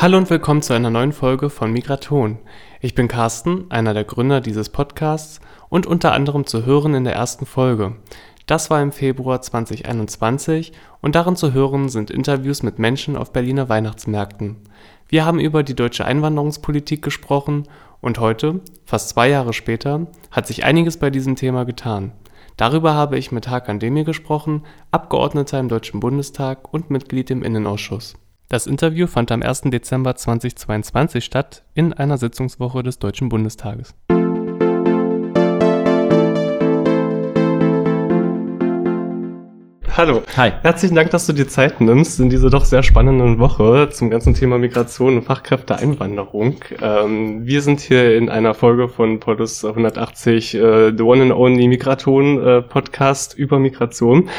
Hallo und willkommen zu einer neuen Folge von Migraton. Ich bin Carsten, einer der Gründer dieses Podcasts und unter anderem zu hören in der ersten Folge. Das war im Februar 2021 und darin zu hören sind Interviews mit Menschen auf Berliner Weihnachtsmärkten. Wir haben über die deutsche Einwanderungspolitik gesprochen und heute, fast zwei Jahre später, hat sich einiges bei diesem Thema getan. Darüber habe ich mit Hakan Demir gesprochen, Abgeordneter im Deutschen Bundestag und Mitglied im Innenausschuss. Das Interview fand am 1. Dezember 2022 statt, in einer Sitzungswoche des Deutschen Bundestages. Hallo. Hi. Herzlichen Dank, dass du dir Zeit nimmst in dieser doch sehr spannenden Woche zum ganzen Thema Migration und Fachkräfteeinwanderung. Ähm, wir sind hier in einer Folge von Polis 180, äh, The One and Only Migraton äh, Podcast über Migration. Mhm.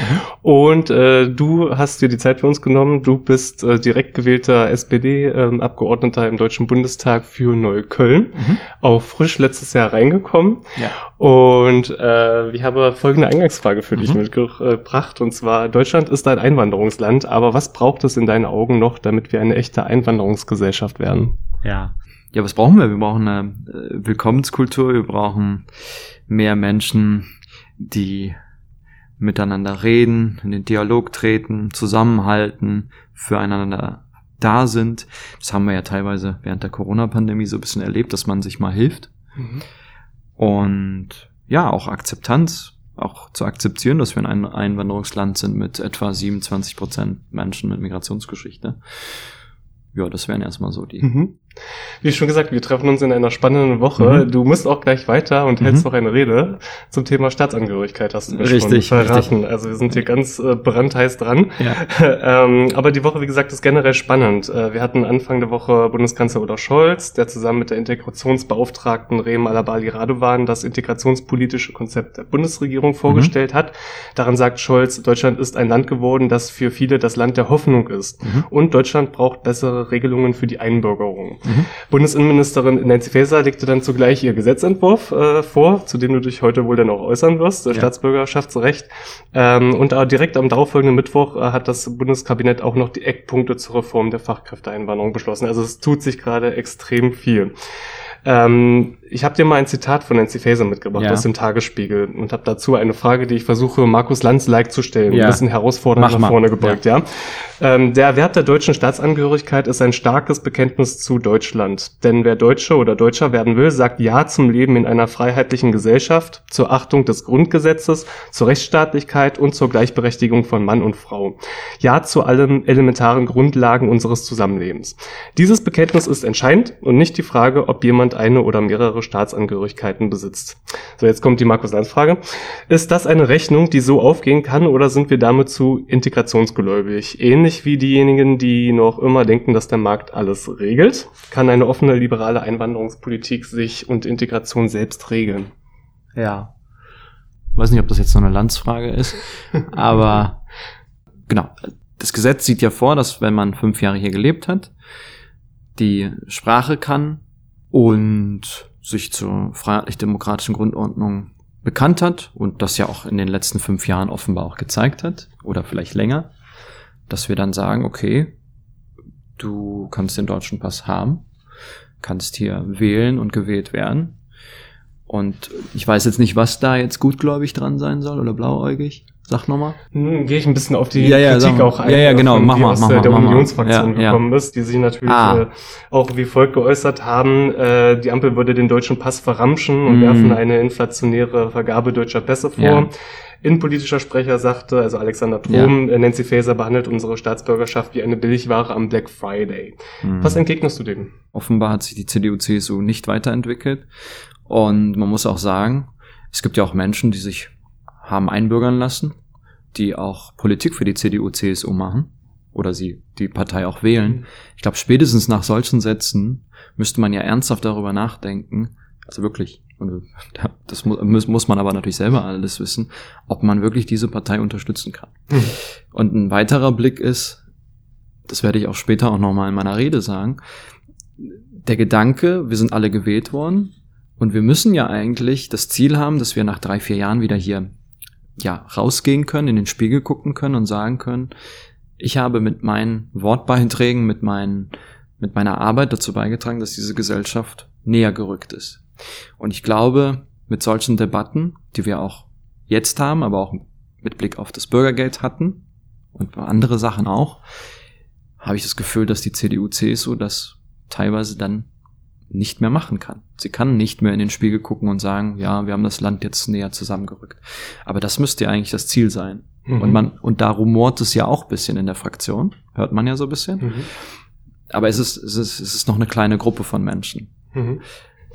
Und äh, du hast dir die Zeit für uns genommen. Du bist äh, direkt gewählter SPD-Abgeordneter ähm, im Deutschen Bundestag für Neukölln. Mhm. Auch frisch letztes Jahr reingekommen. Ja. Und äh, ich habe folgende Eingangsfrage für dich mhm. mitgebracht. Und zwar, Deutschland ist ein Einwanderungsland, aber was braucht es in deinen Augen noch, damit wir eine echte Einwanderungsgesellschaft werden? Ja. Ja, was brauchen wir? Wir brauchen eine äh, Willkommenskultur, wir brauchen mehr Menschen, die miteinander reden, in den Dialog treten, zusammenhalten, füreinander da sind. Das haben wir ja teilweise während der Corona-Pandemie so ein bisschen erlebt, dass man sich mal hilft. Mhm. Und ja, auch Akzeptanz auch zu akzeptieren, dass wir ein Einwanderungsland sind mit etwa 27 Prozent Menschen mit Migrationsgeschichte. Ja, das wären erstmal so die. Mhm. Wie schon gesagt, wir treffen uns in einer spannenden Woche. Mhm. Du musst auch gleich weiter und hältst mhm. noch eine Rede zum Thema Staatsangehörigkeit, hast du mir richtig, schon verraten. Richtig. Also wir sind hier ganz äh, brandheiß dran. Ja. ähm, aber die Woche, wie gesagt, ist generell spannend. Äh, wir hatten Anfang der Woche Bundeskanzler Olaf Scholz, der zusammen mit der Integrationsbeauftragten Rehm Alabali Radovan das integrationspolitische Konzept der Bundesregierung vorgestellt mhm. hat. Daran sagt Scholz, Deutschland ist ein Land geworden, das für viele das Land der Hoffnung ist. Mhm. Und Deutschland braucht bessere Regelungen für die Einbürgerung. Mhm. Bundesinnenministerin Nancy Faeser legte dann zugleich ihr Gesetzentwurf äh, vor, zu dem du dich heute wohl dann auch äußern wirst, ja. Staatsbürgerschaftsrecht. Ähm, und äh, direkt am darauffolgenden Mittwoch äh, hat das Bundeskabinett auch noch die Eckpunkte zur Reform der Fachkräfteeinwanderung beschlossen. Also es tut sich gerade extrem viel. Ähm, ich habe dir mal ein Zitat von Nancy Faeser mitgebracht ja. aus dem Tagesspiegel und habe dazu eine Frage, die ich versuche, Markus Lanz-like zu stellen. Ja. Ein bisschen herausfordernd nach vorne gebeugt, ja. ja. Ähm, der Wert der deutschen Staatsangehörigkeit ist ein starkes Bekenntnis zu Deutschland. Denn wer Deutsche oder Deutscher werden will, sagt Ja zum Leben in einer freiheitlichen Gesellschaft, zur Achtung des Grundgesetzes, zur Rechtsstaatlichkeit und zur Gleichberechtigung von Mann und Frau. Ja zu allen elementaren Grundlagen unseres Zusammenlebens. Dieses Bekenntnis ist entscheidend und nicht die Frage, ob jemand eine oder mehrere mehrere Staatsangehörigkeiten besitzt. So, jetzt kommt die Markus-Lanz-Frage. Ist das eine Rechnung, die so aufgehen kann oder sind wir damit zu integrationsgläubig? Ähnlich wie diejenigen, die noch immer denken, dass der Markt alles regelt, kann eine offene liberale Einwanderungspolitik sich und Integration selbst regeln. Ja. Ich weiß nicht, ob das jetzt so eine Landsfrage ist, aber genau. Das Gesetz sieht ja vor, dass wenn man fünf Jahre hier gelebt hat, die Sprache kann und sich zur freiheitlich-demokratischen Grundordnung bekannt hat und das ja auch in den letzten fünf Jahren offenbar auch gezeigt hat oder vielleicht länger, dass wir dann sagen, okay, du kannst den deutschen Pass haben, kannst hier wählen und gewählt werden. Und ich weiß jetzt nicht, was da jetzt gutgläubig dran sein soll oder blauäugig. Sag nochmal. Hm, Gehe ich ein bisschen auf die ja, ja, Kritik auch ein, ja, ja, genau, mach mal, mach mal, der Unionsfraktion ja, gekommen ja. ist, die sich natürlich ah. äh, auch wie folgt geäußert haben, äh, die Ampel würde den deutschen Pass verramschen und mm. werfen eine inflationäre Vergabe deutscher Pässe vor. Innenpolitischer Sprecher sagte, also Alexander Trom, ja. Äh, Nancy Faeser behandelt unsere Staatsbürgerschaft wie eine Billigware am Black Friday. Mhm. Was entgegnest du dem? Offenbar hat sich die CDU-CSU nicht weiterentwickelt. Und man muss auch sagen, es gibt ja auch Menschen, die sich haben einbürgern lassen die auch Politik für die CDU, CSU machen oder sie die Partei auch wählen. Mhm. Ich glaube, spätestens nach solchen Sätzen müsste man ja ernsthaft darüber nachdenken, also wirklich, das muss, muss man aber natürlich selber alles wissen, ob man wirklich diese Partei unterstützen kann. Mhm. Und ein weiterer Blick ist, das werde ich auch später auch nochmal in meiner Rede sagen, der Gedanke, wir sind alle gewählt worden und wir müssen ja eigentlich das Ziel haben, dass wir nach drei, vier Jahren wieder hier ja, rausgehen können, in den Spiegel gucken können und sagen können, ich habe mit meinen Wortbeiträgen, mit meinen mit meiner Arbeit dazu beigetragen, dass diese Gesellschaft näher gerückt ist. Und ich glaube, mit solchen Debatten, die wir auch jetzt haben, aber auch mit Blick auf das Bürgergeld hatten und andere Sachen auch, habe ich das Gefühl, dass die CDU, CSU das teilweise dann nicht mehr machen kann. Sie kann nicht mehr in den Spiegel gucken und sagen, ja, wir haben das Land jetzt näher zusammengerückt. Aber das müsste ja eigentlich das Ziel sein. Mhm. Und man, und da rumort es ja auch bisschen in der Fraktion. Hört man ja so ein bisschen. Mhm. Aber es ist, es ist, es ist noch eine kleine Gruppe von Menschen. Mhm.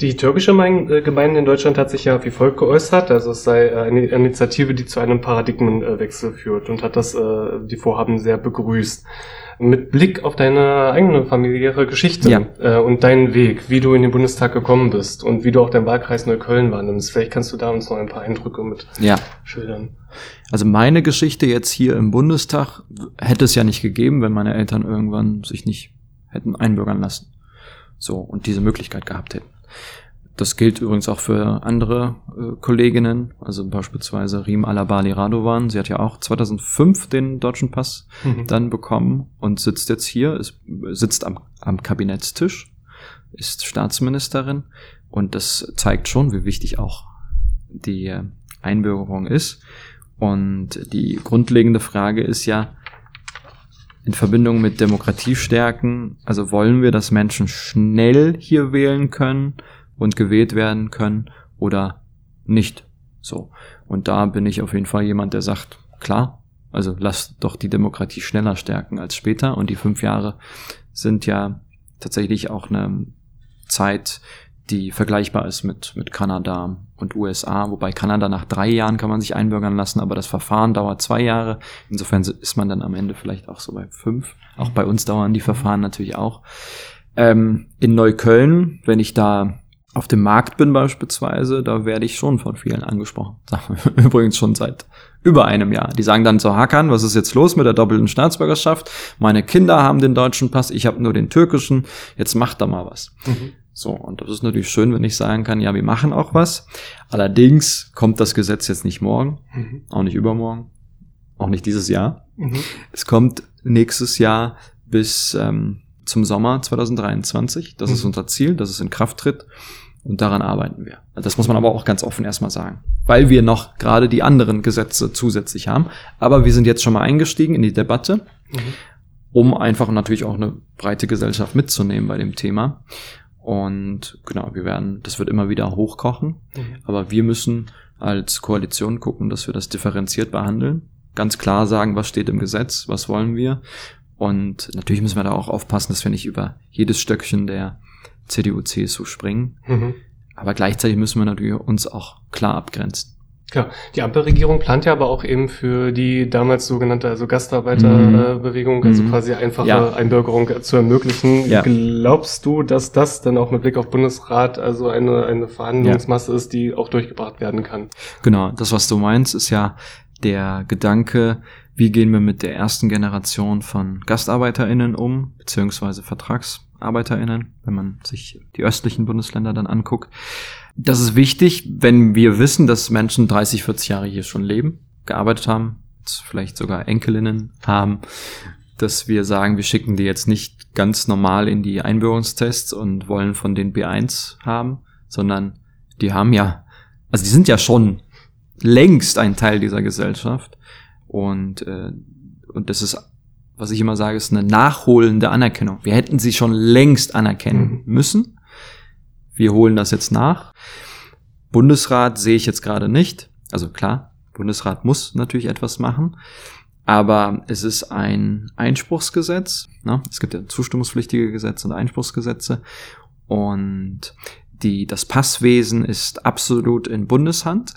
Die türkische äh, Gemeinde in Deutschland hat sich ja wie folgt geäußert, also es sei äh, eine Initiative, die zu einem Paradigmenwechsel führt und hat das, äh, die Vorhaben sehr begrüßt. Mit Blick auf deine eigene familiäre Geschichte ja. und deinen Weg, wie du in den Bundestag gekommen bist und wie du auch deinen Wahlkreis Neukölln wahrnimmst, vielleicht kannst du da uns noch ein paar Eindrücke mit ja. schildern. Also meine Geschichte jetzt hier im Bundestag hätte es ja nicht gegeben, wenn meine Eltern irgendwann sich nicht hätten einbürgern lassen. So, und diese Möglichkeit gehabt hätten. Das gilt übrigens auch für andere äh, Kolleginnen, also beispielsweise Rim Alabali Radovan. Sie hat ja auch 2005 den deutschen Pass mhm. dann bekommen und sitzt jetzt hier, ist, sitzt am, am Kabinettstisch, ist Staatsministerin und das zeigt schon, wie wichtig auch die äh, Einbürgerung ist. Und die grundlegende Frage ist ja, in Verbindung mit Demokratie stärken. Also wollen wir, dass Menschen schnell hier wählen können und gewählt werden können oder nicht. So. Und da bin ich auf jeden Fall jemand, der sagt, klar, also lass doch die Demokratie schneller stärken als später. Und die fünf Jahre sind ja tatsächlich auch eine Zeit, die vergleichbar ist mit, mit Kanada und USA, wobei Kanada nach drei Jahren kann man sich einbürgern lassen, aber das Verfahren dauert zwei Jahre. Insofern ist man dann am Ende vielleicht auch so bei fünf. Auch bei uns dauern die Verfahren natürlich auch. Ähm, in Neukölln, wenn ich da auf dem Markt bin beispielsweise, da werde ich schon von vielen angesprochen. Übrigens schon seit über einem Jahr. Die sagen dann so, Hakan, was ist jetzt los mit der doppelten Staatsbürgerschaft? Meine Kinder haben den deutschen Pass, ich habe nur den türkischen, jetzt macht da mal was. Mhm. So, und das ist natürlich schön, wenn ich sagen kann, ja, wir machen auch was. Allerdings kommt das Gesetz jetzt nicht morgen, mhm. auch nicht übermorgen, auch nicht dieses Jahr. Mhm. Es kommt nächstes Jahr bis ähm, zum Sommer 2023. Das mhm. ist unser Ziel, dass es in Kraft tritt. Und daran arbeiten wir. Das muss man aber auch ganz offen erstmal sagen. Weil wir noch gerade die anderen Gesetze zusätzlich haben. Aber wir sind jetzt schon mal eingestiegen in die Debatte, mhm. um einfach natürlich auch eine breite Gesellschaft mitzunehmen bei dem Thema. Und genau, wir werden, das wird immer wieder hochkochen. Mhm. Aber wir müssen als Koalition gucken, dass wir das differenziert behandeln. Ganz klar sagen, was steht im Gesetz, was wollen wir. Und natürlich müssen wir da auch aufpassen, dass wir nicht über jedes Stöckchen der CDU, CSU springen. Mhm. Aber gleichzeitig müssen wir natürlich uns auch klar abgrenzen. Ja, die Ampelregierung plant ja aber auch eben für die damals sogenannte also Gastarbeiterbewegung, mhm. also mhm. quasi einfache ja. Einbürgerung zu ermöglichen. Ja. Glaubst du, dass das dann auch mit Blick auf Bundesrat also eine, eine Verhandlungsmasse ja. ist, die auch durchgebracht werden kann? Genau, das, was du meinst, ist ja der Gedanke, wie gehen wir mit der ersten Generation von GastarbeiterInnen um, beziehungsweise VertragsarbeiterInnen, wenn man sich die östlichen Bundesländer dann anguckt. Das ist wichtig, wenn wir wissen, dass Menschen 30, 40 Jahre hier schon leben, gearbeitet haben, vielleicht sogar Enkelinnen haben, dass wir sagen, wir schicken die jetzt nicht ganz normal in die Einbürgerungstests und wollen von den B1 haben, sondern die haben ja, also die sind ja schon längst ein Teil dieser Gesellschaft und äh, und das ist, was ich immer sage, ist eine nachholende Anerkennung. Wir hätten sie schon längst anerkennen mhm. müssen wir holen das jetzt nach. Bundesrat sehe ich jetzt gerade nicht. Also klar, Bundesrat muss natürlich etwas machen. Aber es ist ein Einspruchsgesetz. Ne? Es gibt ja zustimmungspflichtige Gesetze und Einspruchsgesetze. Und die, das Passwesen ist absolut in Bundeshand,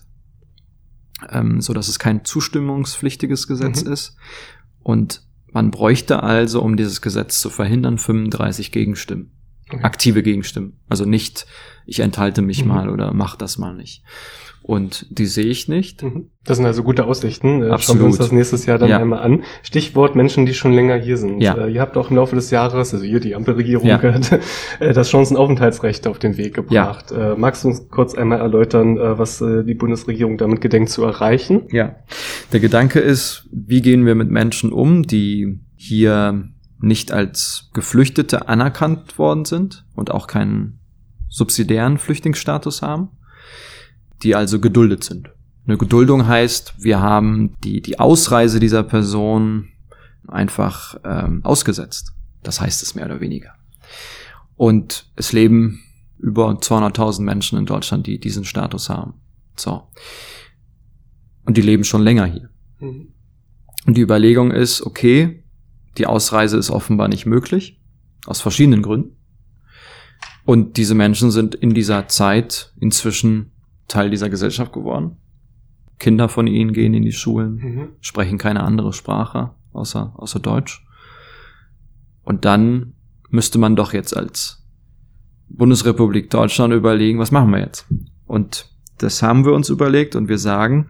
ähm, so dass es kein zustimmungspflichtiges Gesetz mhm. ist. Und man bräuchte also, um dieses Gesetz zu verhindern, 35 Gegenstimmen. Okay. Aktive Gegenstimmen. Also nicht, ich enthalte mich mhm. mal oder mach das mal nicht. Und die sehe ich nicht. Mhm. Das sind also gute Aussichten. Absolut. Äh, schauen wir uns das nächstes Jahr dann ja. einmal an. Stichwort Menschen, die schon länger hier sind. Ja. Äh, ihr habt auch im Laufe des Jahres, also hier die Ampelregierung, ja. Äh, das Chancenaufenthaltsrecht auf den Weg gebracht. Ja. Magst du uns kurz einmal erläutern, was die Bundesregierung damit gedenkt zu erreichen? Ja. Der Gedanke ist, wie gehen wir mit Menschen um, die hier nicht als Geflüchtete anerkannt worden sind und auch keinen subsidiären Flüchtlingsstatus haben, die also geduldet sind. Eine Geduldung heißt, wir haben die, die Ausreise dieser Person einfach ähm, ausgesetzt. Das heißt es mehr oder weniger. Und es leben über 200.000 Menschen in Deutschland, die diesen Status haben. So. Und die leben schon länger hier. Mhm. Und die Überlegung ist, okay, die Ausreise ist offenbar nicht möglich, aus verschiedenen Gründen. Und diese Menschen sind in dieser Zeit inzwischen Teil dieser Gesellschaft geworden. Kinder von ihnen gehen in die Schulen, mhm. sprechen keine andere Sprache außer, außer Deutsch. Und dann müsste man doch jetzt als Bundesrepublik Deutschland überlegen, was machen wir jetzt? Und das haben wir uns überlegt und wir sagen,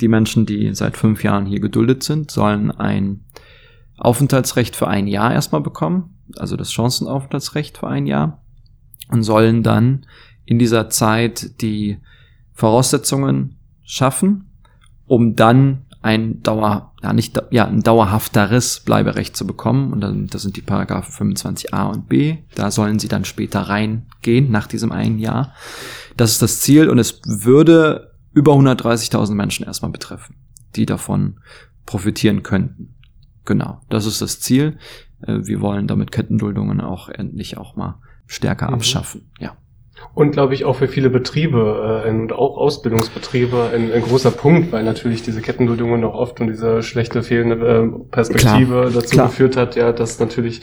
die Menschen, die seit fünf Jahren hier geduldet sind, sollen ein Aufenthaltsrecht für ein Jahr erstmal bekommen, also das Chancenaufenthaltsrecht für ein Jahr und sollen dann in dieser Zeit die Voraussetzungen schaffen, um dann ein Dauer, ja nicht, ja, ein dauerhafteres Bleiberecht zu bekommen. Und dann, das sind die Paragraphen 25a und b. Da sollen sie dann später reingehen, nach diesem einen Jahr. Das ist das Ziel und es würde über 130.000 Menschen erstmal betreffen, die davon profitieren könnten. Genau, das ist das Ziel. Äh, wir wollen damit Kettenduldungen auch endlich auch mal stärker mhm. abschaffen, ja. Und glaube ich auch für viele Betriebe äh, und auch Ausbildungsbetriebe ein, ein, großer Punkt, weil natürlich diese Kettenduldungen auch oft und diese schlechte fehlende äh, Perspektive klar, dazu klar. geführt hat, ja, dass natürlich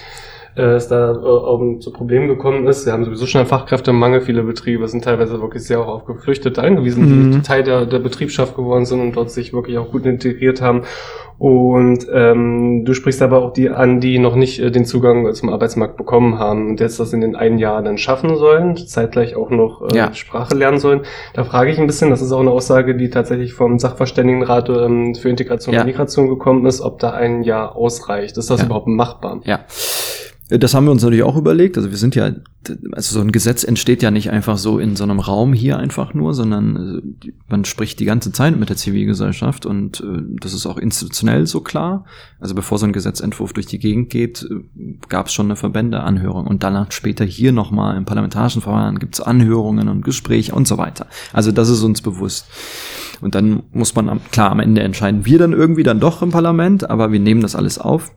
äh, es da äh, zu Problemen gekommen ist. Wir haben sowieso schon einen Fachkräftemangel. Viele Betriebe sind teilweise wirklich sehr auch auf Geflüchtete angewiesen, mhm. die Teil der, der Betriebschaft geworden sind und dort sich wirklich auch gut integriert haben. Und ähm, du sprichst aber auch die an, die noch nicht äh, den Zugang zum Arbeitsmarkt bekommen haben und jetzt das in den einen Jahr dann schaffen sollen, zeitgleich auch noch äh, ja. Sprache lernen sollen. Da frage ich ein bisschen, das ist auch eine Aussage, die tatsächlich vom Sachverständigenrat ähm, für Integration ja. und Migration gekommen ist, ob da ein Jahr ausreicht. Ist das ja. überhaupt machbar? Ja. Das haben wir uns natürlich auch überlegt. Also wir sind ja, also so ein Gesetz entsteht ja nicht einfach so in so einem Raum hier einfach nur, sondern äh, man spricht die ganze Zeit mit der Zivilgesellschaft und äh, das ist auch institutionell so klar. Also bevor so ein Gesetzentwurf durch die Gegend geht, äh, gab es schon eine Verbändeanhörung und danach später hier nochmal im parlamentarischen Verfahren gibt es Anhörungen und Gespräche und so weiter. Also das ist uns bewusst. Und dann muss man klar am Ende entscheiden, wir dann irgendwie dann doch im Parlament, aber wir nehmen das alles auf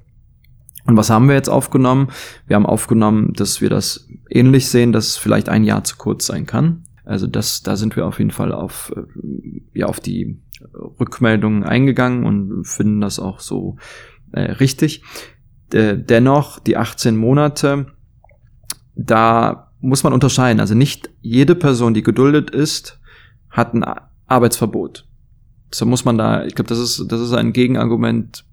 und was haben wir jetzt aufgenommen? Wir haben aufgenommen, dass wir das ähnlich sehen, dass vielleicht ein Jahr zu kurz sein kann. Also das, da sind wir auf jeden Fall auf, äh, ja, auf die Rückmeldungen eingegangen und finden das auch so äh, richtig. dennoch, die 18 Monate, da muss man unterscheiden. Also nicht jede Person, die geduldet ist, hat ein Arbeitsverbot. So muss man da, ich glaube, das ist, das ist ein Gegenargument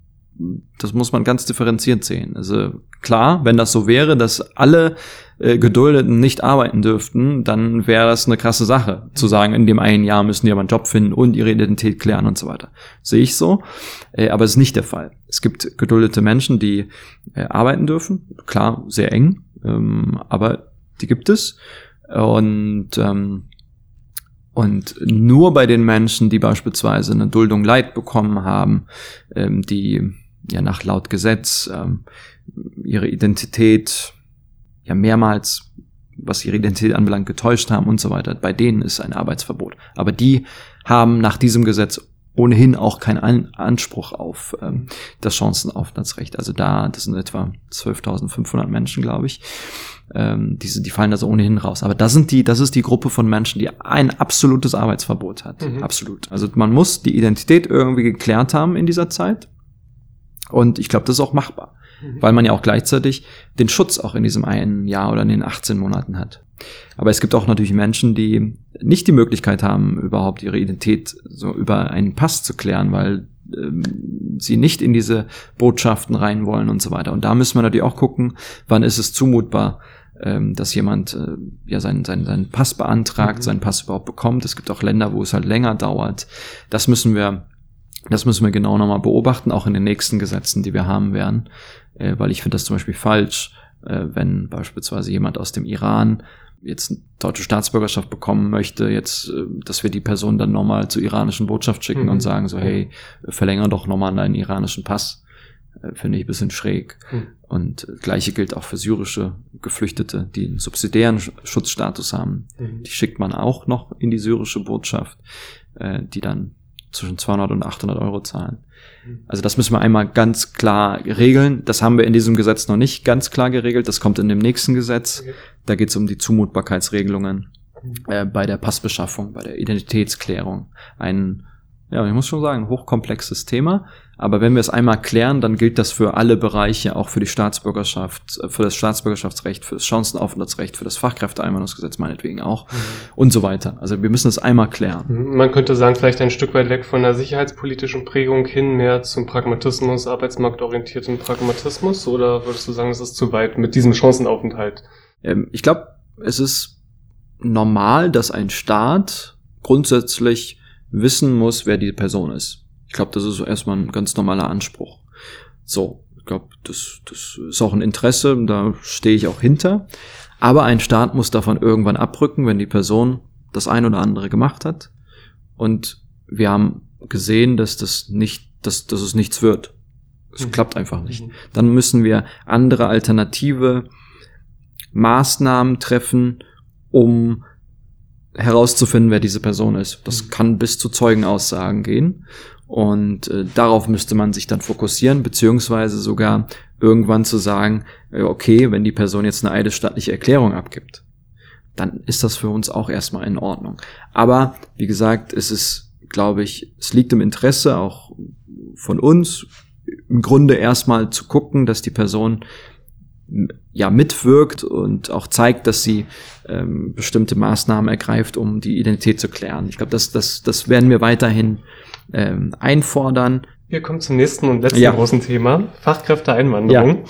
das muss man ganz differenziert sehen. Also klar, wenn das so wäre, dass alle äh, Geduldeten nicht arbeiten dürften, dann wäre das eine krasse Sache, zu sagen, in dem einen Jahr müssen die aber einen Job finden und ihre Identität klären und so weiter. Sehe ich so, äh, aber es ist nicht der Fall. Es gibt geduldete Menschen, die äh, arbeiten dürfen, klar, sehr eng, ähm, aber die gibt es. Und ähm, und nur bei den Menschen, die beispielsweise eine Duldung Leid bekommen haben, ähm, die ja nach laut Gesetz ähm, ihre Identität ja mehrmals, was ihre Identität anbelangt, getäuscht haben und so weiter. Bei denen ist ein Arbeitsverbot. Aber die haben nach diesem Gesetz ohnehin auch keinen Anspruch auf ähm, das Chancenaufenthaltsrecht. Also da, das sind etwa 12.500 Menschen, glaube ich. Ähm, diese, die fallen da so ohnehin raus. Aber das sind die, das ist die Gruppe von Menschen, die ein absolutes Arbeitsverbot hat. Mhm. Absolut. Also man muss die Identität irgendwie geklärt haben in dieser Zeit. Und ich glaube, das ist auch machbar, mhm. weil man ja auch gleichzeitig den Schutz auch in diesem einen Jahr oder in den 18 Monaten hat. Aber es gibt auch natürlich Menschen, die nicht die Möglichkeit haben, überhaupt ihre Identität so über einen Pass zu klären, weil ähm, sie nicht in diese Botschaften rein wollen und so weiter. Und da müssen wir natürlich auch gucken, wann ist es zumutbar, ähm, dass jemand äh, ja seinen, seinen, seinen Pass beantragt, mhm. seinen Pass überhaupt bekommt. Es gibt auch Länder, wo es halt länger dauert. Das müssen wir das müssen wir genau nochmal beobachten, auch in den nächsten Gesetzen, die wir haben werden, äh, weil ich finde das zum Beispiel falsch, äh, wenn beispielsweise jemand aus dem Iran jetzt deutsche Staatsbürgerschaft bekommen möchte, jetzt, äh, dass wir die Person dann nochmal zur iranischen Botschaft schicken mhm. und sagen so, hey, verlängere doch nochmal deinen iranischen Pass. Äh, Finde ich ein bisschen schräg. Mhm. Und gleiche gilt auch für syrische Geflüchtete, die einen subsidiären Schutzstatus haben. Mhm. Die schickt man auch noch in die syrische Botschaft, äh, die dann zwischen 200 und 800 Euro zahlen. Mhm. Also das müssen wir einmal ganz klar regeln. Das haben wir in diesem Gesetz noch nicht ganz klar geregelt. Das kommt in dem nächsten Gesetz. Da geht es um die Zumutbarkeitsregelungen mhm. äh, bei der Passbeschaffung, bei der Identitätsklärung. Ein, ja, ich muss schon sagen, hochkomplexes Thema. Aber wenn wir es einmal klären, dann gilt das für alle Bereiche, auch für die Staatsbürgerschaft, äh, für das Staatsbürgerschaftsrecht, für das Chancenaufenthaltsrecht, für das Fachkräfteeinwanderungsgesetz meinetwegen auch mhm. und so weiter. Also wir müssen es einmal klären. Man könnte sagen, vielleicht ein Stück weit weg von der sicherheitspolitischen Prägung hin mehr zum Pragmatismus, arbeitsmarktorientierten Pragmatismus oder würdest du sagen, es ist zu weit mit diesem Chancenaufenthalt? Ähm, ich glaube, es ist normal, dass ein Staat grundsätzlich wissen muss, wer die Person ist. Ich glaube, das ist erstmal ein ganz normaler Anspruch. So, ich glaube, das, das ist auch ein Interesse, da stehe ich auch hinter. Aber ein Staat muss davon irgendwann abrücken, wenn die Person das ein oder andere gemacht hat. Und wir haben gesehen, dass das nicht, dass, dass es nichts wird. Es mhm. klappt einfach nicht. Mhm. Dann müssen wir andere alternative Maßnahmen treffen, um herauszufinden, wer diese Person ist. Das mhm. kann bis zu Zeugenaussagen gehen. Und äh, darauf müsste man sich dann fokussieren, beziehungsweise sogar irgendwann zu sagen, äh, okay, wenn die Person jetzt eine eidesstattliche Erklärung abgibt, dann ist das für uns auch erstmal in Ordnung. Aber wie gesagt, es ist, glaube ich, es liegt im Interesse auch von uns, im Grunde erstmal zu gucken, dass die Person ja mitwirkt und auch zeigt, dass sie ähm, bestimmte Maßnahmen ergreift, um die Identität zu klären. Ich glaube, das, das, das werden wir weiterhin ähm, einfordern. Wir kommen zum nächsten und letzten ja. großen Thema, Fachkräfteeinwanderung. Ja.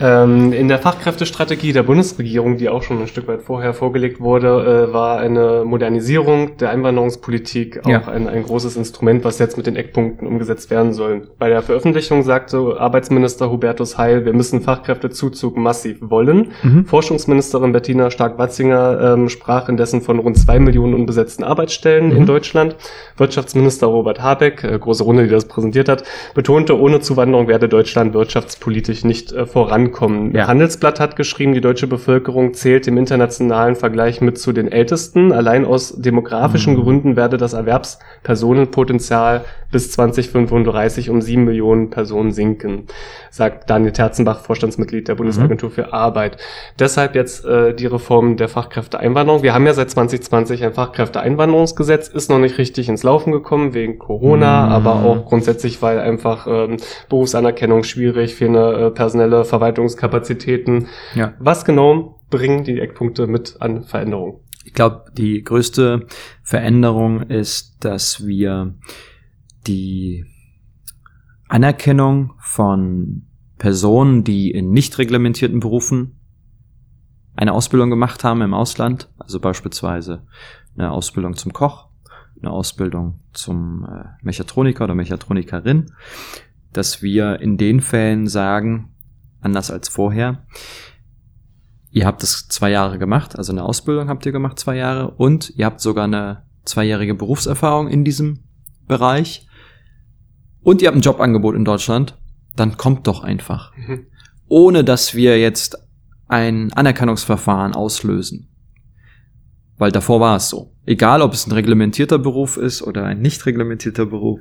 Ähm, in der Fachkräftestrategie der Bundesregierung, die auch schon ein Stück weit vorher vorgelegt wurde, äh, war eine Modernisierung der Einwanderungspolitik auch ja. ein, ein großes Instrument, was jetzt mit den Eckpunkten umgesetzt werden soll. Bei der Veröffentlichung sagte Arbeitsminister Hubertus Heil, wir müssen Fachkräftezuzug massiv wollen. Mhm. Forschungsministerin Bettina Stark-Watzinger ähm, sprach indessen von rund zwei Millionen unbesetzten Arbeitsstellen mhm. in Deutschland. Wirtschaftsminister Robert Habeck, äh, große Runde, die das präsentiert hat, betonte, ohne Zuwanderung werde Deutschland wirtschaftspolitisch nicht äh, vorankommen ankommen. Ja. Handelsblatt hat geschrieben, die deutsche Bevölkerung zählt im internationalen Vergleich mit zu den ältesten. Allein aus demografischen mhm. Gründen werde das Erwerbspersonenpotenzial bis 2035 um sieben Millionen Personen sinken, sagt Daniel Terzenbach, Vorstandsmitglied der Bundesagentur mhm. für Arbeit. Deshalb jetzt äh, die Reform der Fachkräfteeinwanderung. Wir haben ja seit 2020 ein Fachkräfteeinwanderungsgesetz, ist noch nicht richtig ins Laufen gekommen wegen Corona, mhm. aber auch grundsätzlich, weil einfach ähm, Berufsanerkennung schwierig, fehlende äh, personelle Verwaltungskapazitäten. Ja. Was genau bringen die Eckpunkte mit an Veränderungen? Ich glaube, die größte Veränderung ist, dass wir die Anerkennung von Personen, die in nicht reglementierten Berufen eine Ausbildung gemacht haben im Ausland, also beispielsweise eine Ausbildung zum Koch, eine Ausbildung zum äh, Mechatroniker oder Mechatronikerin, dass wir in den Fällen sagen, anders als vorher, ihr habt es zwei Jahre gemacht, also eine Ausbildung habt ihr gemacht zwei Jahre und ihr habt sogar eine zweijährige Berufserfahrung in diesem Bereich und ihr habt ein Jobangebot in Deutschland, dann kommt doch einfach. Mhm. Ohne dass wir jetzt ein Anerkennungsverfahren auslösen. Weil davor war es so. Egal, ob es ein reglementierter Beruf ist oder ein nicht reglementierter Beruf.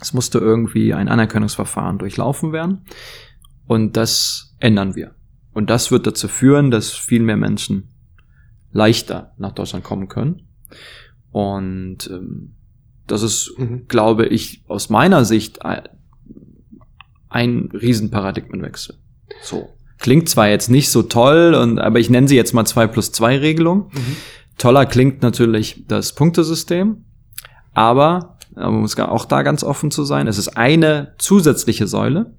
Es musste irgendwie ein Anerkennungsverfahren durchlaufen werden. Und das ändern wir. Und das wird dazu führen, dass viel mehr Menschen leichter nach Deutschland kommen können. Und ähm, das ist, mhm. glaube ich, aus meiner Sicht ein, ein Riesenparadigmenwechsel. So. Klingt zwar jetzt nicht so toll, und, aber ich nenne sie jetzt mal 2 plus 2 Regelung. Mhm. Toller klingt natürlich das Punktesystem, aber man muss auch da ganz offen zu sein. Es ist eine zusätzliche Säule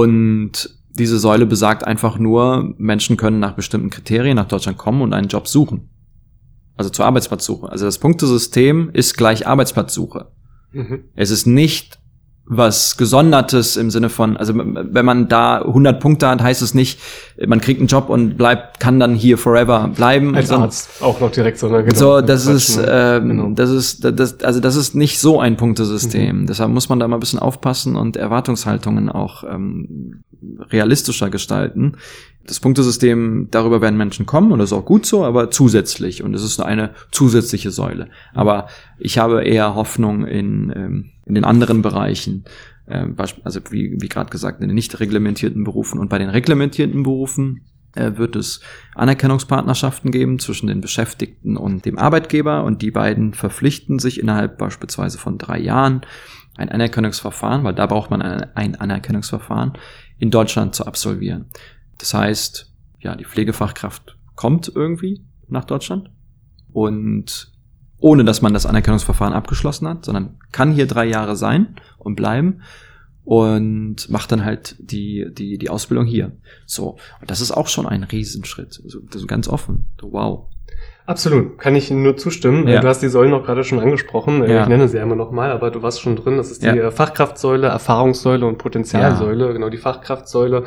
und diese Säule besagt einfach nur, Menschen können nach bestimmten Kriterien nach Deutschland kommen und einen Job suchen also zur Arbeitsplatzsuche. Also das Punktesystem ist gleich Arbeitsplatzsuche. Mhm. Es ist nicht was Gesondertes im Sinne von, also wenn man da 100 Punkte hat, heißt es nicht, man kriegt einen Job und bleibt, kann dann hier forever bleiben. Als Arzt auch noch direkt, sondern genau. So, das ist, äh, genau. das ist, das, also das ist nicht so ein Punktesystem. Mhm. Deshalb muss man da mal ein bisschen aufpassen und Erwartungshaltungen auch ähm, realistischer gestalten. Das Punktesystem, darüber werden Menschen kommen und das ist auch gut so, aber zusätzlich und es ist eine zusätzliche Säule. Aber ich habe eher Hoffnung in, ähm, in den anderen Bereichen, äh, also wie, wie gerade gesagt, in den nicht reglementierten Berufen und bei den reglementierten Berufen äh, wird es Anerkennungspartnerschaften geben zwischen den Beschäftigten und dem Arbeitgeber und die beiden verpflichten sich innerhalb beispielsweise von drei Jahren ein Anerkennungsverfahren, weil da braucht man ein Anerkennungsverfahren in Deutschland zu absolvieren. Das heißt, ja, die Pflegefachkraft kommt irgendwie nach Deutschland und ohne dass man das Anerkennungsverfahren abgeschlossen hat, sondern kann hier drei Jahre sein und bleiben und macht dann halt die, die, die Ausbildung hier. So. Und das ist auch schon ein Riesenschritt. Also, das ganz offen. Wow. Absolut, kann ich Ihnen nur zustimmen. Ja. Du hast die Säulen noch gerade schon angesprochen. Ja. Ich nenne sie einmal nochmal, aber du warst schon drin. Das ist die ja. Fachkraftsäule, Erfahrungssäule und Potenzialsäule. Genau, die Fachkraftsäule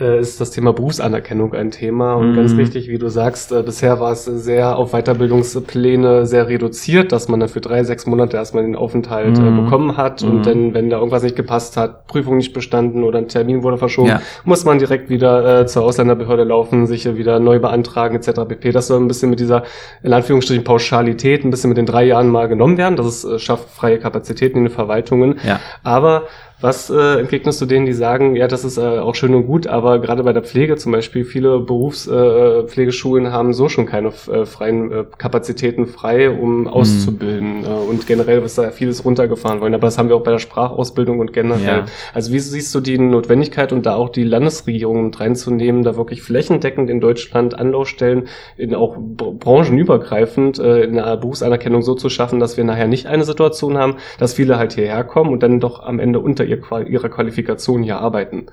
äh, ist das Thema Berufsanerkennung ein Thema. Und mhm. ganz wichtig, wie du sagst, äh, bisher war es sehr auf Weiterbildungspläne sehr reduziert, dass man dann für drei, sechs Monate erstmal den Aufenthalt äh, mhm. bekommen hat. Mhm. Und dann, wenn da irgendwas nicht gepasst hat, Prüfung nicht bestanden oder ein Termin wurde verschoben, ja. muss man direkt wieder äh, zur Ausländerbehörde laufen, sich wieder neu beantragen etc. pp. Das soll ein bisschen mit dieser, in Anführungsstrichen, Pauschalität ein bisschen mit den drei Jahren mal genommen werden. Das ist, äh, schafft freie Kapazitäten in den Verwaltungen. Ja. Aber was äh, entgegnest du denen, die sagen, ja, das ist äh, auch schön und gut, aber gerade bei der Pflege zum Beispiel, viele Berufspflegeschulen äh, haben so schon keine äh, freien äh, Kapazitäten frei, um mhm. auszubilden. Äh, und generell ist da vieles runtergefahren worden. Aber das haben wir auch bei der Sprachausbildung und generell. Ja. Also wie siehst du die Notwendigkeit und da auch die Landesregierung mit reinzunehmen, da wirklich flächendeckend in Deutschland Anlaufstellen, in auch branchenübergreifend äh, in der Berufsanerkennung so zu schaffen, dass wir nachher nicht eine Situation haben, dass viele halt hierher kommen und dann doch am Ende unter ihrer Qualifikation hier arbeiten?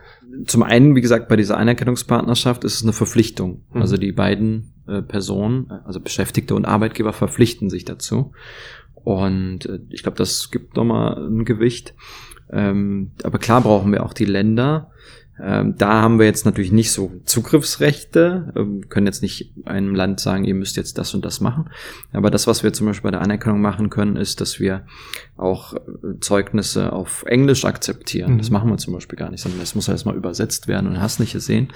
Zum einen, wie gesagt, bei dieser Anerkennungspartnerschaft ist es eine Verpflichtung. Mhm. Also die beiden äh, Personen, also Beschäftigte und Arbeitgeber verpflichten sich dazu. Und äh, ich glaube, das gibt nochmal ein Gewicht. Ähm, aber klar brauchen wir auch die Länder, ähm, da haben wir jetzt natürlich nicht so Zugriffsrechte, ähm, können jetzt nicht einem Land sagen, ihr müsst jetzt das und das machen. Aber das, was wir zum Beispiel bei der Anerkennung machen können, ist, dass wir auch äh, Zeugnisse auf Englisch akzeptieren. Mhm. Das machen wir zum Beispiel gar nicht, sondern das muss erstmal übersetzt werden und hast nicht gesehen.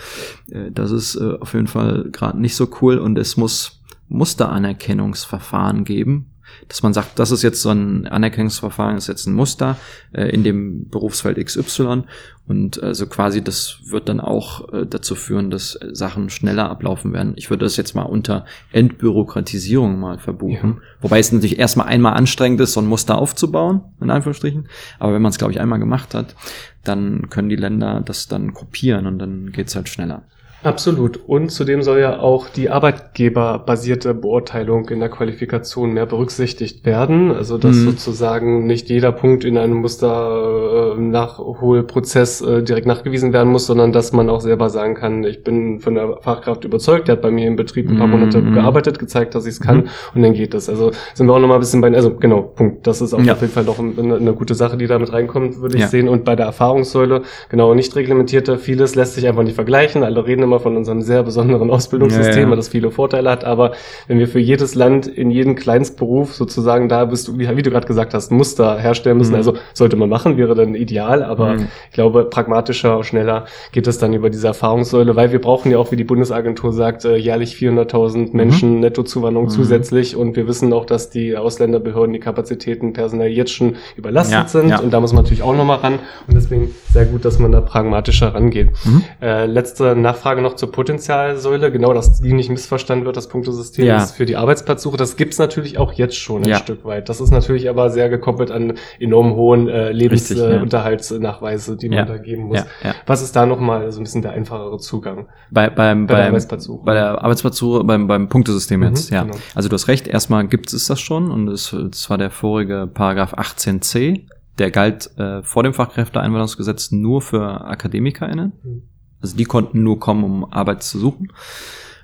Äh, das ist äh, auf jeden Fall gerade nicht so cool und es muss Musteranerkennungsverfahren geben, dass man sagt, das ist jetzt so ein Anerkennungsverfahren, ist jetzt ein Muster äh, in dem Berufsfeld XY und also quasi das wird dann auch äh, dazu führen, dass Sachen schneller ablaufen werden. Ich würde das jetzt mal unter Entbürokratisierung mal verbuchen. Ja. Wobei es natürlich erstmal einmal anstrengend ist, so ein Muster aufzubauen, in Anführungsstrichen. Aber wenn man es, glaube ich, einmal gemacht hat, dann können die Länder das dann kopieren und dann geht's halt schneller. Absolut. Und zudem soll ja auch die arbeitgeberbasierte Beurteilung in der Qualifikation mehr berücksichtigt werden. Also dass mhm. sozusagen nicht jeder Punkt in einem Muster-Nachholprozess äh, direkt nachgewiesen werden muss, sondern dass man auch selber sagen kann, ich bin von der Fachkraft überzeugt, der hat bei mir im Betrieb ein paar Monate mhm. gearbeitet, gezeigt, dass ich es kann mhm. und dann geht es. Also sind wir auch nochmal ein bisschen bei, also genau, Punkt. Das ist auch ja. auf jeden Fall noch eine, eine, gute Sache, die da mit reinkommt, würde ich ja. sehen. Und bei der Erfahrungssäule, genau, nicht reglementierte, vieles lässt sich einfach nicht vergleichen. Alle reden immer von unserem sehr besonderen Ausbildungssystem, ja, ja. das viele Vorteile hat. Aber wenn wir für jedes Land in jedem Kleinstberuf sozusagen da bist du, wie, wie du gerade gesagt hast, Muster herstellen müssen, mhm. also sollte man machen, wäre dann ideal. Aber mhm. ich glaube, pragmatischer, schneller geht es dann über diese Erfahrungssäule, weil wir brauchen ja auch, wie die Bundesagentur sagt, äh, jährlich 400.000 Menschen mhm. Nettozuwanderung mhm. zusätzlich. Und wir wissen auch, dass die Ausländerbehörden die Kapazitäten personell jetzt schon überlastet ja, sind. Und da muss man natürlich auch nochmal ran. Und deswegen sehr gut, dass man da pragmatischer rangeht. Mhm. Äh, letzte Nachfrage noch zur Potenzialsäule. Genau, dass die nicht missverstanden wird, das Punktesystem ja. ist für die Arbeitsplatzsuche. Das gibt's natürlich auch jetzt schon ein ja. Stück weit. Das ist natürlich aber sehr gekoppelt an enorm hohen äh, Lebensunterhaltsnachweise, äh, die man da geben muss. Was ist da nochmal so ein bisschen der einfachere Zugang? Bei, beim, bei der Arbeitsplatzsuche. Bei der Arbeitsplatzsuche, beim, beim Punktesystem jetzt, mhm, ja. Genau. Also du hast recht, erstmal gibt es das schon und es, es war der vorige Paragraph 18c der galt äh, vor dem Fachkräfteeinwanderungsgesetz nur für AkademikerInnen. Mhm. Also die konnten nur kommen, um Arbeit zu suchen.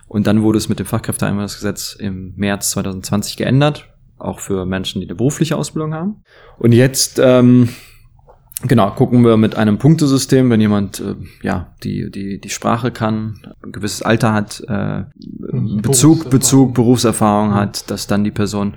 Und dann wurde es mit dem Fachkräfteeinwanderungsgesetz im März 2020 geändert, auch für Menschen, die eine berufliche Ausbildung haben. Und jetzt ähm, Genau, gucken wir mit einem Punktesystem, wenn jemand äh, ja die die die Sprache kann, ein gewisses Alter hat, äh, Bezug Bezug Berufserfahrung hat, dass dann die Person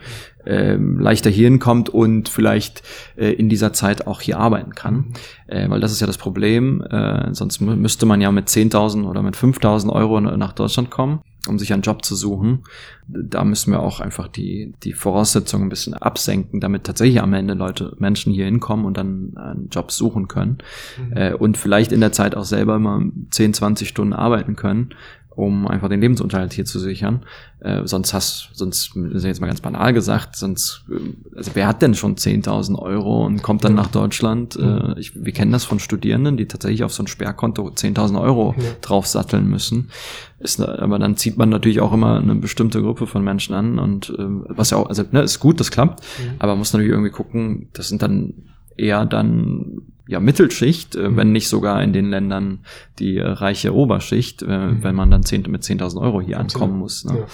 äh, leichter hierhin kommt und vielleicht äh, in dieser Zeit auch hier arbeiten kann. Mhm. Äh, weil das ist ja das Problem. Äh, sonst müsste man ja mit 10.000 oder mit 5.000 Euro nach Deutschland kommen, um sich einen Job zu suchen. Da müssen wir auch einfach die, die Voraussetzungen ein bisschen absenken, damit tatsächlich am Ende Leute, Menschen hier hinkommen und dann einen Job suchen können. Mhm. Äh, und vielleicht in der Zeit auch selber mal 10, 20 Stunden arbeiten können um einfach den Lebensunterhalt hier zu sichern. Äh, sonst hast, sonst, das ist jetzt mal ganz banal gesagt, sonst, äh, also wer hat denn schon 10.000 Euro und kommt dann nach Deutschland? Äh, ich, wir kennen das von Studierenden, die tatsächlich auf so ein Sperrkonto 10.000 Euro ja. draufsatteln müssen. Ist, aber dann zieht man natürlich auch immer eine bestimmte Gruppe von Menschen an und äh, was ja auch, also ne, ist gut, das klappt, mhm. aber muss natürlich irgendwie gucken, das sind dann eher dann ja, Mittelschicht, äh, mhm. wenn nicht sogar in den Ländern die äh, reiche Oberschicht, äh, mhm. wenn man dann 10, mit 10.000 Euro hier Absolut. ankommen muss. Ne? Ja,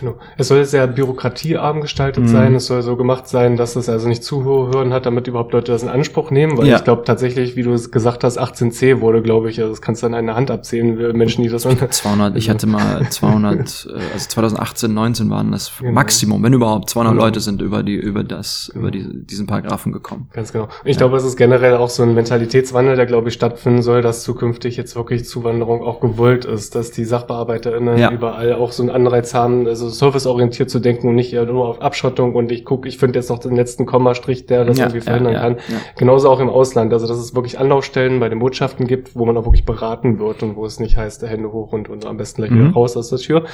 genau. Es soll sehr bürokratiearm gestaltet mhm. sein. Es soll so gemacht sein, dass es also nicht zu hohe Hürden hat, damit überhaupt Leute das in Anspruch nehmen. Weil ja. ich glaube tatsächlich, wie du es gesagt hast, 18c wurde, glaube ich, also das kannst du an einer Hand abzählen, Menschen, die das... 200, ich hatte mal 200, also 2018, 19 waren das genau. Maximum, wenn überhaupt 200 genau. Leute sind über die, über das, über die, diesen Paragraphen gekommen. Ganz genau. Ich ja. glaube, es ist generell auch so ein Mentalitätswandel, der, glaube ich, stattfinden soll, dass zukünftig jetzt wirklich Zuwanderung auch gewollt ist, dass die SachbearbeiterInnen ja. überall auch so einen Anreiz haben, also serviceorientiert zu denken und nicht nur auf Abschottung und ich gucke, ich finde jetzt noch den letzten Kommastrich, der das ja, irgendwie verhindern kann. Genauso auch im Ausland, also dass es wirklich Anlaufstellen bei den Botschaften gibt, wo man auch wirklich beraten wird und wo es nicht heißt, Hände hoch und, und am besten gleich mhm. wieder raus aus der Tür.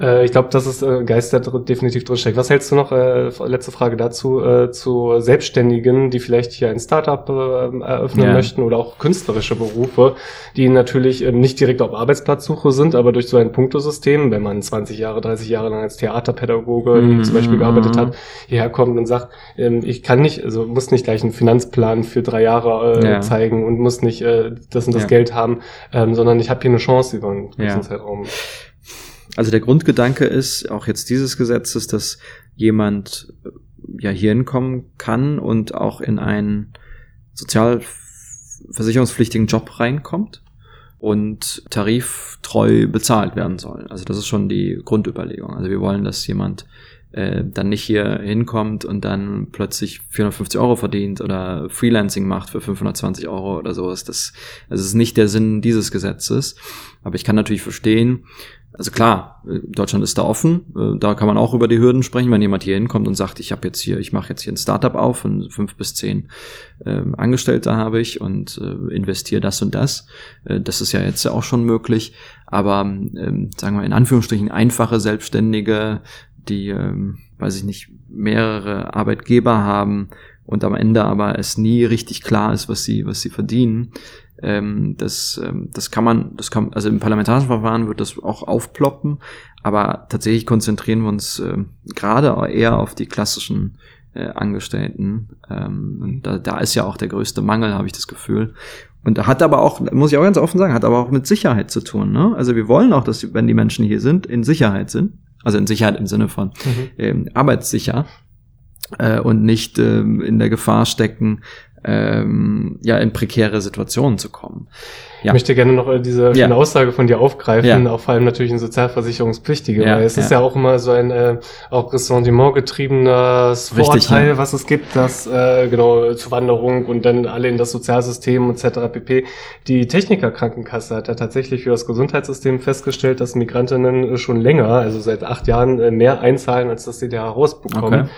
Äh, ich glaube, das ist äh, Geist, der definitiv drinsteckt. Was hältst du noch, äh, letzte Frage dazu, äh, zu Selbstständigen, die vielleicht hier ein Startup äh, eröffnen ja. möchten oder auch künstlerische Berufe, die natürlich äh, nicht direkt auf Arbeitsplatzsuche sind, aber durch so ein Punktosystem, wenn man 20 Jahre, 30 Jahre lang als Theaterpädagoge mhm. zum Beispiel gearbeitet hat, hierher kommt und sagt, ähm, ich kann nicht, also muss nicht gleich einen Finanzplan für drei Jahre äh, ja. zeigen und muss nicht äh, das und das ja. Geld haben, ähm, sondern ich habe hier eine Chance über einen gewissen Zeitraum. Also der Grundgedanke ist auch jetzt dieses Gesetzes, dass jemand ja hier hinkommen kann und auch in einen sozialversicherungspflichtigen Job reinkommt und tariftreu bezahlt werden soll. Also das ist schon die Grundüberlegung. Also wir wollen, dass jemand äh, dann nicht hier hinkommt und dann plötzlich 450 Euro verdient oder Freelancing macht für 520 Euro oder sowas. Das, das ist nicht der Sinn dieses Gesetzes. Aber ich kann natürlich verstehen, also klar, Deutschland ist da offen, äh, da kann man auch über die Hürden sprechen, wenn jemand hier hinkommt und sagt, ich habe jetzt hier, ich mache jetzt hier ein Startup auf und fünf bis zehn äh, Angestellte habe ich und äh, investiere das und das. Äh, das ist ja jetzt auch schon möglich, aber ähm, sagen wir in Anführungsstrichen einfache Selbstständige, die, ähm, weiß ich nicht, mehrere Arbeitgeber haben und am Ende aber es nie richtig klar ist, was sie, was sie verdienen, ähm, das, ähm, das kann man, das kann, also im parlamentarischen Verfahren wird das auch aufploppen, aber tatsächlich konzentrieren wir uns äh, gerade eher auf die klassischen äh, Angestellten. Ähm, da, da ist ja auch der größte Mangel, habe ich das Gefühl. Und da hat aber auch, muss ich auch ganz offen sagen, hat aber auch mit Sicherheit zu tun. Ne? Also wir wollen auch, dass wenn die Menschen hier sind, in Sicherheit sind. Also in Sicherheit im Sinne von mhm. ähm, arbeitssicher äh, und nicht ähm, in der Gefahr stecken, ähm, ja in prekäre Situationen zu kommen. Ja. Ich möchte gerne noch äh, diese ja. Aussage von dir aufgreifen, ja. auch vor allem natürlich ein Sozialversicherungspflichtige, ja, weil es ist ja auch immer so ein äh, auch Ressentiment getriebenes Vorteil, was es gibt, dass äh, genau Zuwanderung und dann alle in das Sozialsystem etc. pp. Die Technikerkrankenkasse hat ja tatsächlich für das Gesundheitssystem festgestellt, dass Migrantinnen schon länger, also seit acht Jahren, äh, mehr einzahlen, als dass sie da rausbekommen. Okay.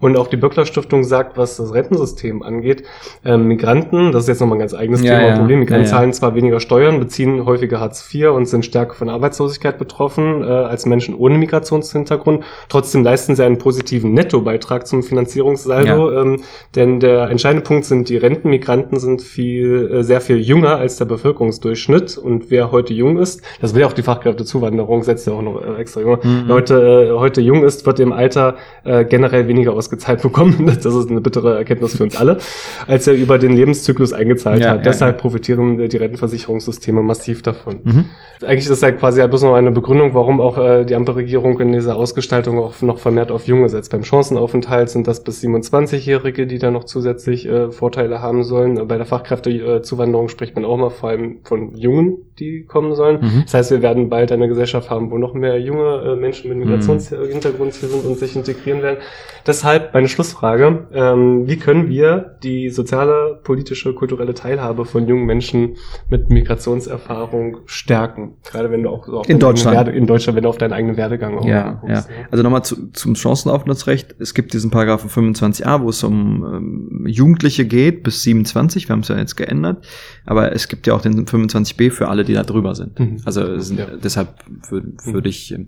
Und auch die Böckler Stiftung sagt, was das Rentensystem angeht, ähm, Migranten, das ist jetzt nochmal ein ganz eigenes ja, Thema und Problem, Migranten ja, zahlen zwar weniger Steuern, beziehen häufiger Hartz IV und sind stärker von Arbeitslosigkeit betroffen äh, als Menschen ohne Migrationshintergrund. Trotzdem leisten sie einen positiven Nettobeitrag zum Finanzierungssaldo, ähm, denn der entscheidende Punkt sind, die Rentenmigranten sind viel, äh, sehr viel jünger als der Bevölkerungsdurchschnitt. Und wer heute jung ist, das will ja auch die Fachkräftezuwanderung, setzt ja auch noch äh, extra junge, mhm. Leute äh, heute jung ist, wird im Alter äh, generell weniger aus ausgezahlt bekommen, das ist eine bittere Erkenntnis für uns alle, als er über den Lebenszyklus eingezahlt ja, hat. Ja, Deshalb ja. profitieren die Rentenversicherungssysteme massiv davon. Mhm. Eigentlich ist ja quasi bloß noch eine Begründung, warum auch äh, die Ampelregierung in dieser Ausgestaltung auch noch vermehrt auf Junge setzt. Beim Chancenaufenthalt sind das bis 27-Jährige, die da noch zusätzlich äh, Vorteile haben sollen. Bei der Fachkräftezuwanderung spricht man auch mal vor allem von Jungen, die kommen sollen. Mhm. Das heißt, wir werden bald eine Gesellschaft haben, wo noch mehr junge äh, Menschen mit Migrationshintergrund hier sind und sich integrieren werden. Deshalb meine Schlussfrage, ähm, wie können wir die soziale, politische, kulturelle Teilhabe von jungen Menschen mit Migrationserfahrung stärken? Gerade wenn du auch so auf in Deutschland. Werde, in Deutschland, wenn du auf deinen eigenen Werdegang auch ja, guckst, ja. ja. Also nochmal zu, zum Chancenaufenthaltsrecht. Es gibt diesen Paragraphen 25a, wo es um ähm, Jugendliche geht bis 27. Wir haben es ja jetzt geändert. Aber es gibt ja auch den 25b für alle, die da drüber sind. Mhm. Also sind, ja. deshalb würde würd ich äh,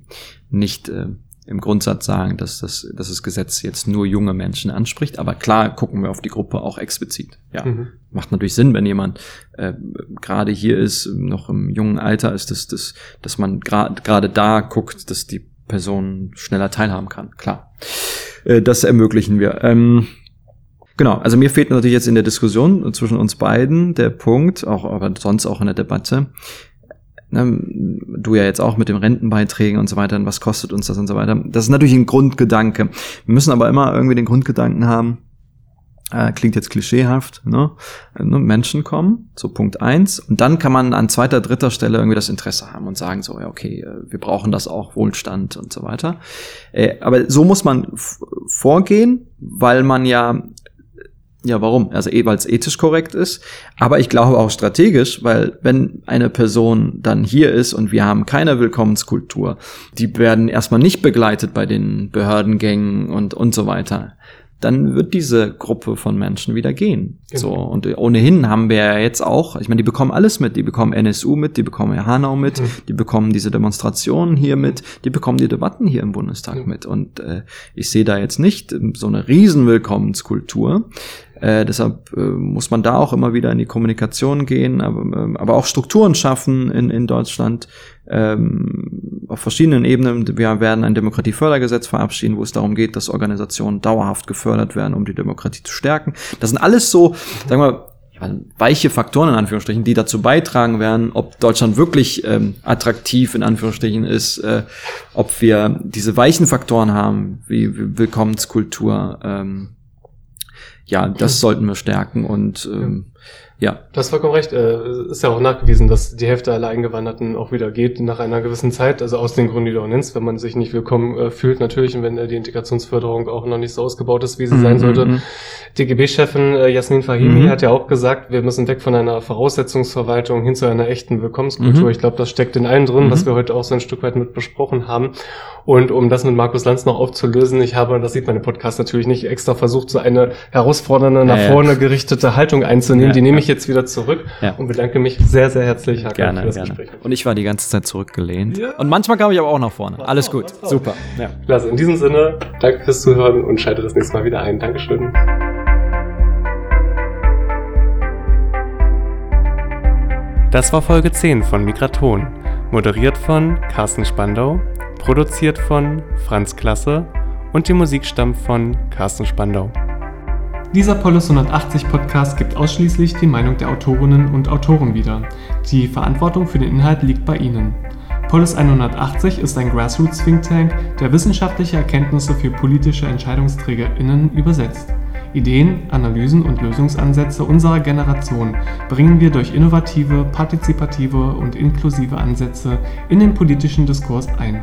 nicht äh, im Grundsatz sagen, dass das, dass das Gesetz jetzt nur junge Menschen anspricht. Aber klar gucken wir auf die Gruppe auch explizit. Ja, mhm. macht natürlich Sinn, wenn jemand äh, gerade hier ist, noch im jungen Alter ist, dass, dass, dass man gerade gerade da guckt, dass die Person schneller teilhaben kann. Klar, äh, das ermöglichen wir. Ähm, Genau, also mir fehlt natürlich jetzt in der Diskussion zwischen uns beiden der Punkt, auch aber sonst auch in der Debatte, ne, du ja jetzt auch mit den Rentenbeiträgen und so weiter, was kostet uns das und so weiter. Das ist natürlich ein Grundgedanke. Wir müssen aber immer irgendwie den Grundgedanken haben, äh, klingt jetzt klischeehaft, ne? ne? Menschen kommen, so Punkt eins, und dann kann man an zweiter, dritter Stelle irgendwie das Interesse haben und sagen so, ja, okay, äh, wir brauchen das auch, Wohlstand und so weiter. Äh, aber so muss man vorgehen, weil man ja ja, warum? Also eh, weil es ethisch korrekt ist, aber ich glaube auch strategisch, weil wenn eine Person dann hier ist und wir haben keine Willkommenskultur, die werden erstmal nicht begleitet bei den Behördengängen und und so weiter dann wird diese Gruppe von Menschen wieder gehen. Genau. So und ohnehin haben wir ja jetzt auch, ich meine, die bekommen alles mit, die bekommen NSU mit, die bekommen Hanau mit, mhm. die bekommen diese Demonstrationen hier mit, die bekommen die Debatten hier im Bundestag mhm. mit und äh, ich sehe da jetzt nicht so eine Riesenwillkommenskultur. Äh, deshalb äh, muss man da auch immer wieder in die Kommunikation gehen, aber, äh, aber auch Strukturen schaffen in, in Deutschland ähm, auf verschiedenen Ebenen. Wir werden ein Demokratiefördergesetz verabschieden, wo es darum geht, dass Organisationen dauerhaft gefördert werden, um die Demokratie zu stärken. Das sind alles so, sagen wir, weiche Faktoren in Anführungsstrichen, die dazu beitragen werden, ob Deutschland wirklich ähm, attraktiv in Anführungsstrichen ist, äh, ob wir diese weichen Faktoren haben, wie, wie Willkommenskultur, ähm, ja, das sollten wir stärken und ähm, ja. Du hast vollkommen recht. Äh, ist ja auch nachgewiesen, dass die Hälfte aller Eingewanderten auch wieder geht nach einer gewissen Zeit. Also aus den Gründen, die du auch nennst, wenn man sich nicht willkommen äh, fühlt, natürlich, und wenn äh, die Integrationsförderung auch noch nicht so ausgebaut ist, wie sie mhm, sein sollte. Mhm. DGB-Chefin äh, Jasmin Fahimi mhm. hat ja auch gesagt, wir müssen weg von einer Voraussetzungsverwaltung hin zu einer echten Willkommenskultur. Mhm. Ich glaube, das steckt in allen drin, was mhm. wir heute auch so ein Stück weit mit besprochen haben. Und um das mit Markus Lanz noch aufzulösen, ich habe, das sieht man im Podcast natürlich nicht, extra versucht, so eine herausfordernde, nach ja, vorne gerichtete Haltung einzunehmen. Ja, die nehme ich jetzt wieder zurück ja. und bedanke mich sehr, sehr herzlich, Hakan, gerne, für das gerne. Gespräch. Und ich war die ganze Zeit zurückgelehnt. Ja. Und manchmal kam ich aber auch nach vorne. Was Alles auch, gut. Super. Ja. Klasse. In diesem Sinne, danke fürs Zuhören und schalte das nächste Mal wieder ein. Dankeschön. Das war Folge 10 von Migraton, moderiert von Carsten Spandau, produziert von Franz Klasse und die Musik stammt von Carsten Spandau. Dieser Polis 180 Podcast gibt ausschließlich die Meinung der Autorinnen und Autoren wieder. Die Verantwortung für den Inhalt liegt bei Ihnen. Polis 180 ist ein Grassroots Think Tank, der wissenschaftliche Erkenntnisse für politische EntscheidungsträgerInnen übersetzt. Ideen, Analysen und Lösungsansätze unserer Generation bringen wir durch innovative, partizipative und inklusive Ansätze in den politischen Diskurs ein.